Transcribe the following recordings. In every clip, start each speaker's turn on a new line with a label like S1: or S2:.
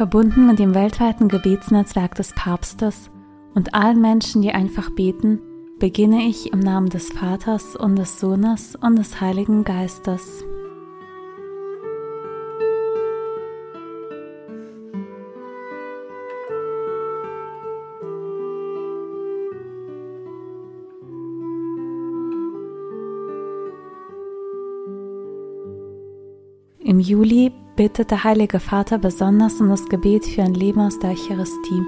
S1: Verbunden mit dem weltweiten Gebetsnetzwerk des Papstes und allen Menschen, die einfach beten, beginne ich im Namen des Vaters und des Sohnes und des Heiligen Geistes. Im Juli bittet der Heilige Vater besonders um das Gebet für ein Leben aus der Eucharistie.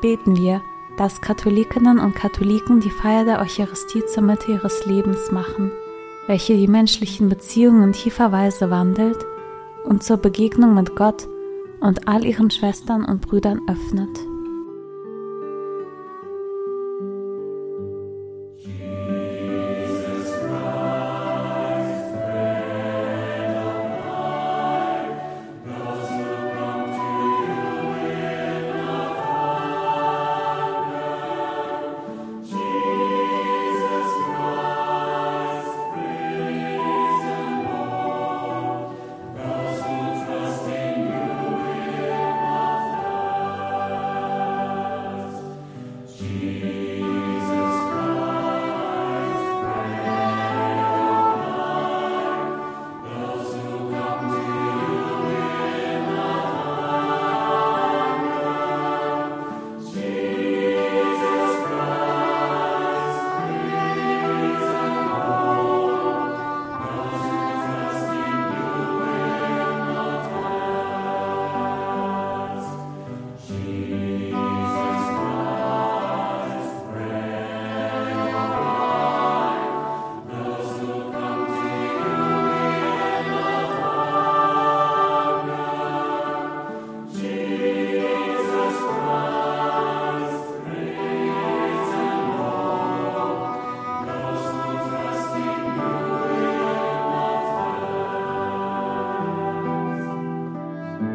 S1: Beten wir, dass Katholikinnen und Katholiken die Feier der Eucharistie zur Mitte ihres Lebens machen, welche die menschlichen Beziehungen in tiefer Weise wandelt und zur Begegnung mit Gott und all ihren Schwestern und Brüdern öffnet.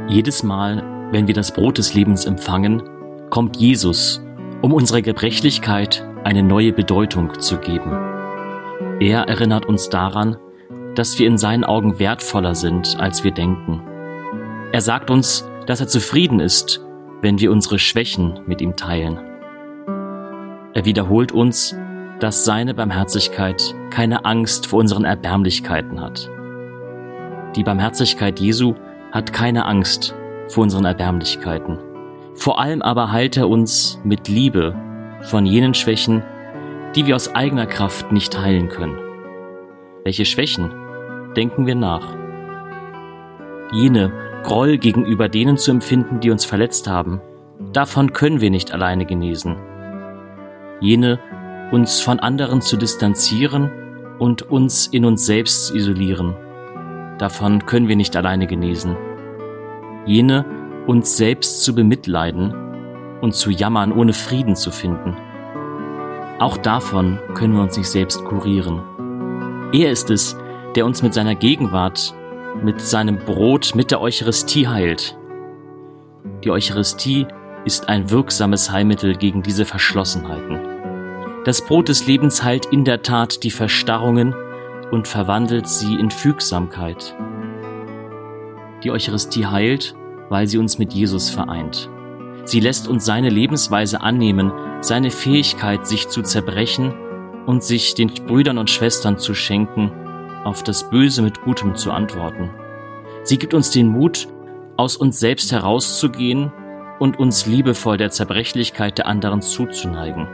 S2: Jedes Mal, wenn wir das Brot des Lebens empfangen, kommt Jesus, um unserer Gebrechlichkeit eine neue Bedeutung zu geben. Er erinnert uns daran, dass wir in seinen Augen wertvoller sind, als wir denken. Er sagt uns, dass er zufrieden ist, wenn wir unsere Schwächen mit ihm teilen. Er wiederholt uns, dass seine Barmherzigkeit keine Angst vor unseren Erbärmlichkeiten hat. Die Barmherzigkeit Jesu hat keine Angst vor unseren Erbärmlichkeiten. Vor allem aber heilt er uns mit Liebe von jenen Schwächen, die wir aus eigener Kraft nicht heilen können. Welche Schwächen? Denken wir nach. Jene Groll gegenüber denen zu empfinden, die uns verletzt haben, davon können wir nicht alleine genesen. Jene uns von anderen zu distanzieren und uns in uns selbst zu isolieren, davon können wir nicht alleine genesen. Jene, uns selbst zu bemitleiden und zu jammern, ohne Frieden zu finden. Auch davon können wir uns nicht selbst kurieren. Er ist es, der uns mit seiner Gegenwart, mit seinem Brot, mit der Eucharistie heilt. Die Eucharistie ist ein wirksames Heilmittel gegen diese Verschlossenheiten. Das Brot des Lebens heilt in der Tat die Verstarrungen und verwandelt sie in Fügsamkeit. Die Eucharistie heilt, weil sie uns mit Jesus vereint. Sie lässt uns seine Lebensweise annehmen, seine Fähigkeit, sich zu zerbrechen und sich den Brüdern und Schwestern zu schenken, auf das Böse mit Gutem zu antworten. Sie gibt uns den Mut, aus uns selbst herauszugehen und uns liebevoll der Zerbrechlichkeit der anderen zuzuneigen,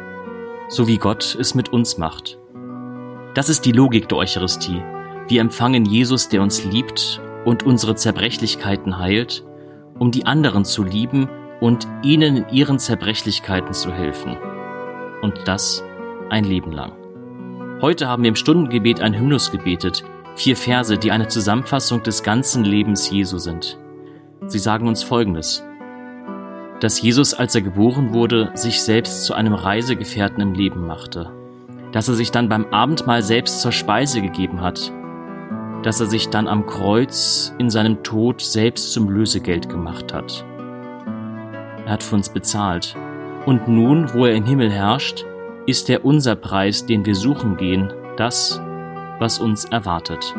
S2: so wie Gott es mit uns macht. Das ist die Logik der Eucharistie. Wir empfangen Jesus, der uns liebt und unsere Zerbrechlichkeiten heilt, um die anderen zu lieben und ihnen in ihren Zerbrechlichkeiten zu helfen. Und das ein Leben lang. Heute haben wir im Stundengebet ein Hymnus gebetet, vier Verse, die eine Zusammenfassung des ganzen Lebens Jesu sind. Sie sagen uns Folgendes. Dass Jesus, als er geboren wurde, sich selbst zu einem Reisegefährten im Leben machte dass er sich dann beim Abendmahl selbst zur Speise gegeben hat, dass er sich dann am Kreuz in seinem Tod selbst zum Lösegeld gemacht hat. Er hat für uns bezahlt. Und nun, wo er im Himmel herrscht, ist er unser Preis, den wir suchen gehen, das, was uns erwartet.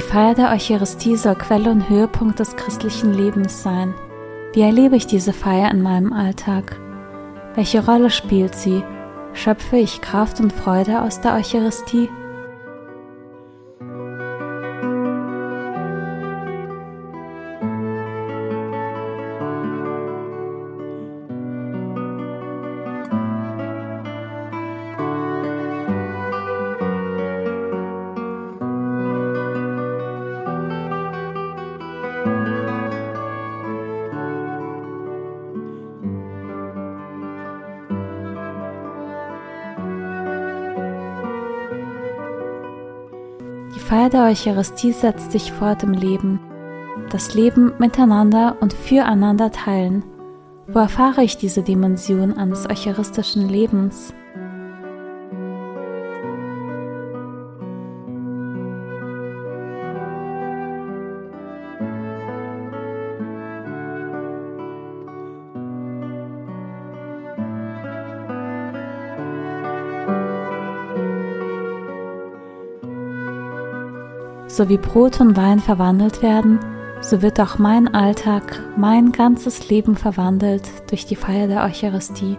S1: Die Feier der Eucharistie soll Quelle und Höhepunkt des christlichen Lebens sein. Wie erlebe ich diese Feier in meinem Alltag? Welche Rolle spielt sie? Schöpfe ich Kraft und Freude aus der Eucharistie? Feier der Eucharistie setzt sich fort im Leben. Das Leben miteinander und füreinander teilen. Wo erfahre ich diese Dimension eines eucharistischen Lebens? So wie Brot und Wein verwandelt werden, so wird auch mein Alltag, mein ganzes Leben verwandelt durch die Feier der Eucharistie.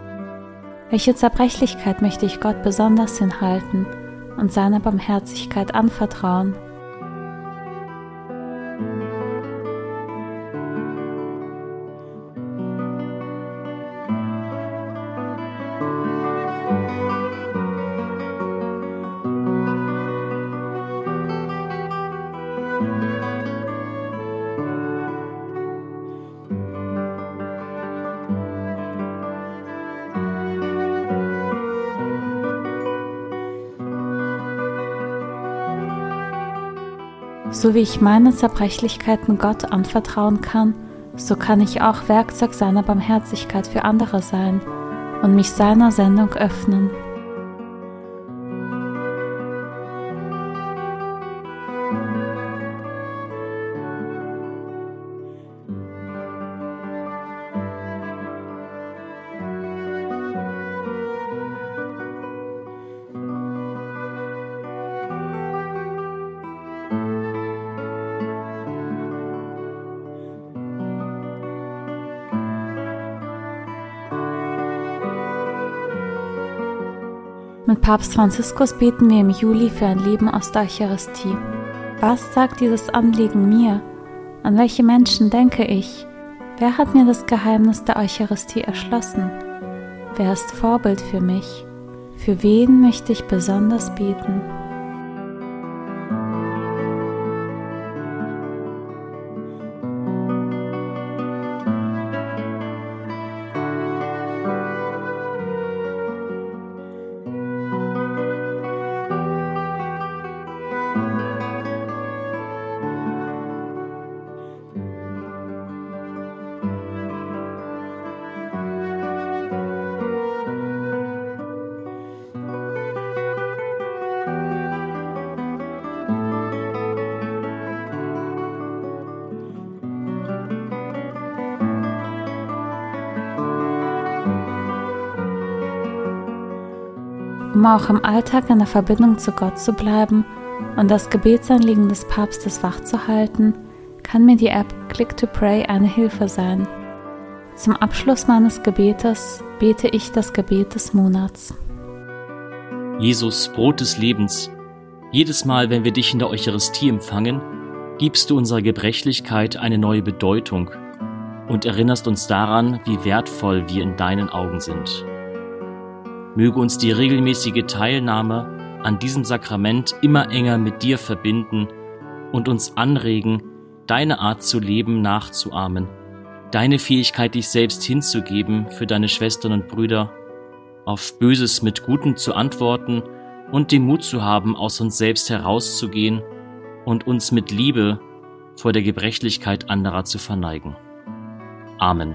S1: Welche Zerbrechlichkeit möchte ich Gott besonders hinhalten und seiner Barmherzigkeit anvertrauen? So wie ich meine Zerbrechlichkeiten Gott anvertrauen kann, so kann ich auch Werkzeug seiner Barmherzigkeit für andere sein und mich seiner Sendung öffnen. Mit Papst Franziskus beten wir im Juli für ein Leben aus der Eucharistie. Was sagt dieses Anliegen mir? An welche Menschen denke ich? Wer hat mir das Geheimnis der Eucharistie erschlossen? Wer ist Vorbild für mich? Für wen möchte ich besonders beten? Um auch im Alltag in der Verbindung zu Gott zu bleiben und das Gebetsanliegen des Papstes wachzuhalten, kann mir die App Click to Pray eine Hilfe sein. Zum Abschluss meines Gebetes bete ich das Gebet des Monats.
S2: Jesus, Brot des Lebens, jedes Mal, wenn wir dich in der Eucharistie empfangen, gibst du unserer Gebrechlichkeit eine neue Bedeutung und erinnerst uns daran, wie wertvoll wir in deinen Augen sind. Möge uns die regelmäßige Teilnahme an diesem Sakrament immer enger mit dir verbinden und uns anregen, deine Art zu leben nachzuahmen, deine Fähigkeit, dich selbst hinzugeben für deine Schwestern und Brüder, auf Böses mit Gutem zu antworten und den Mut zu haben, aus uns selbst herauszugehen und uns mit Liebe vor der Gebrechlichkeit anderer zu verneigen. Amen.